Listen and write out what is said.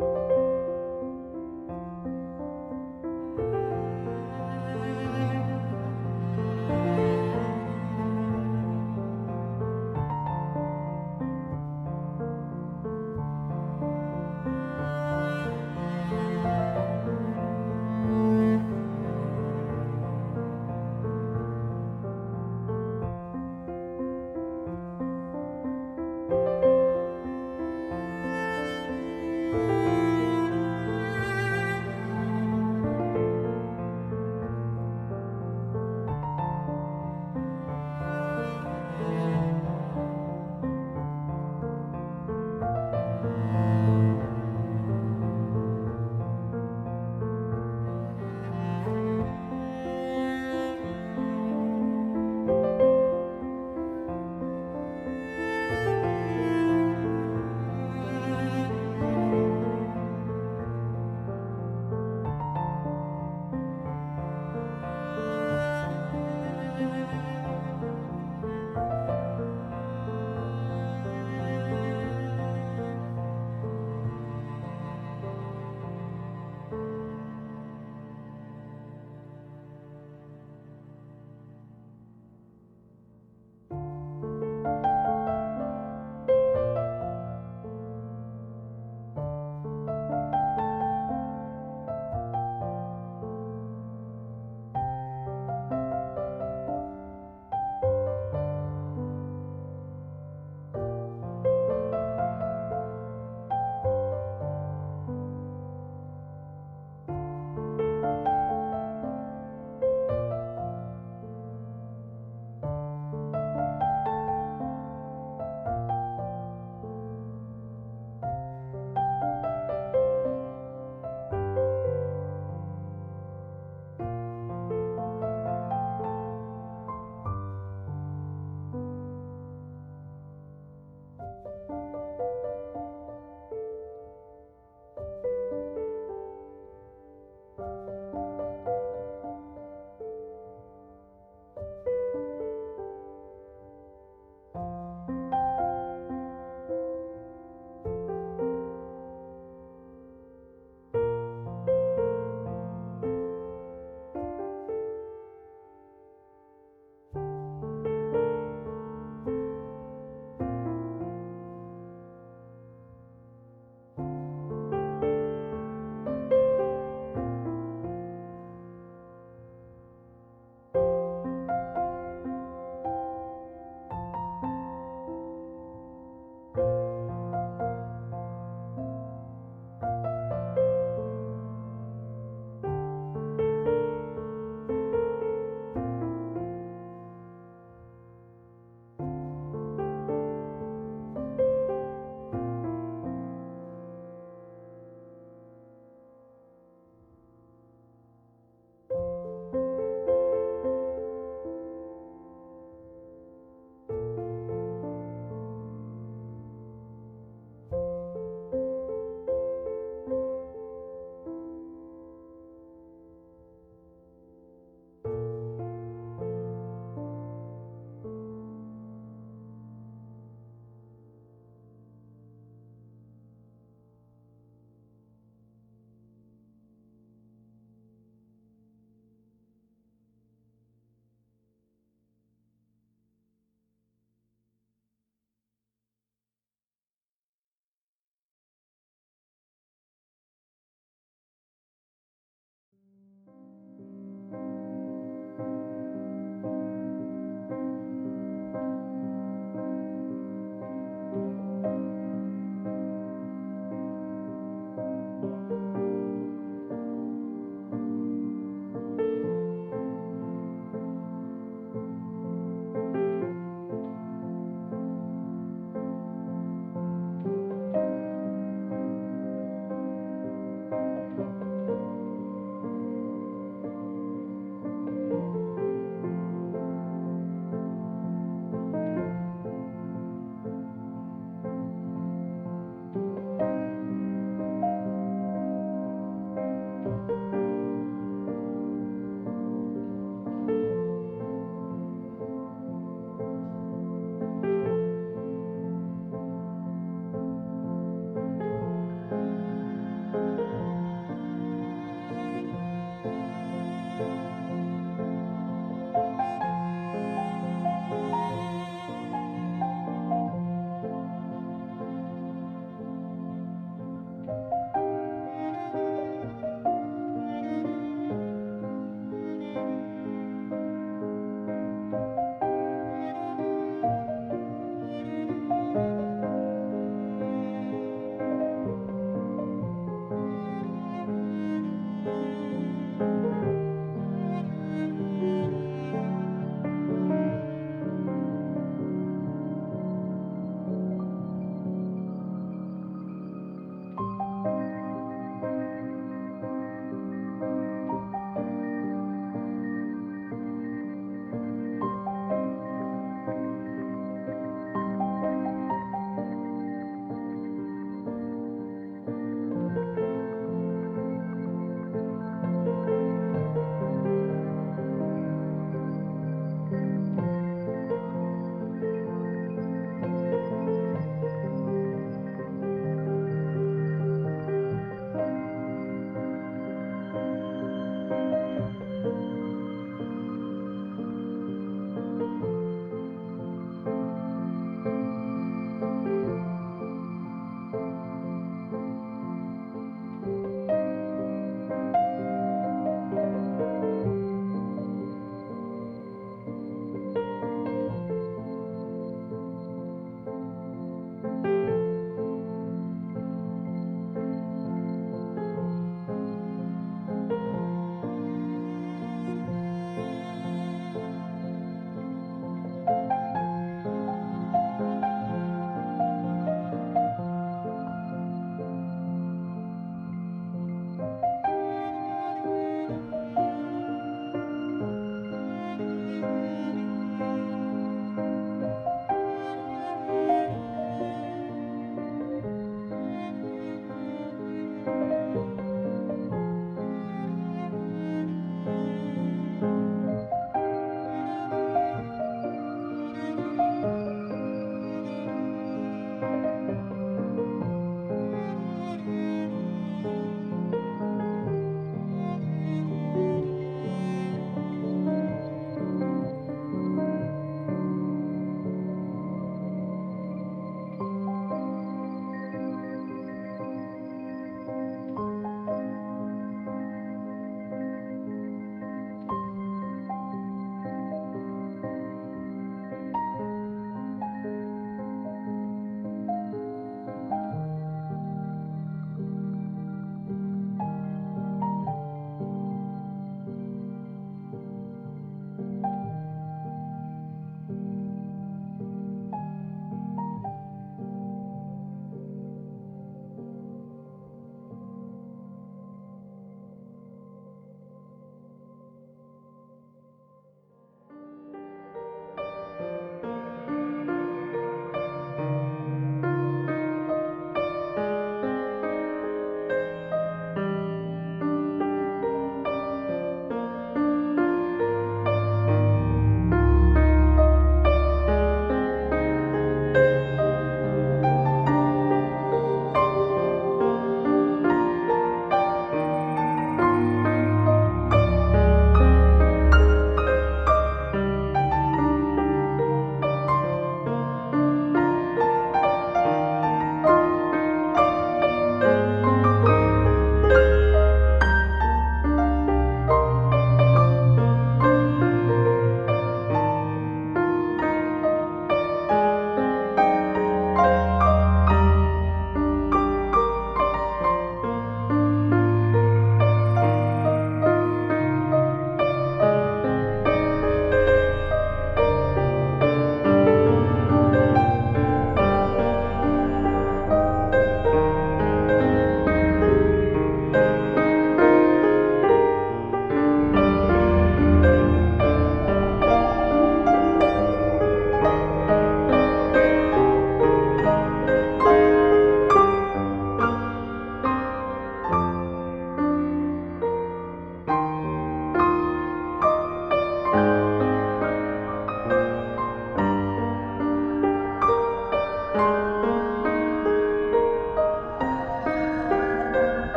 Bye.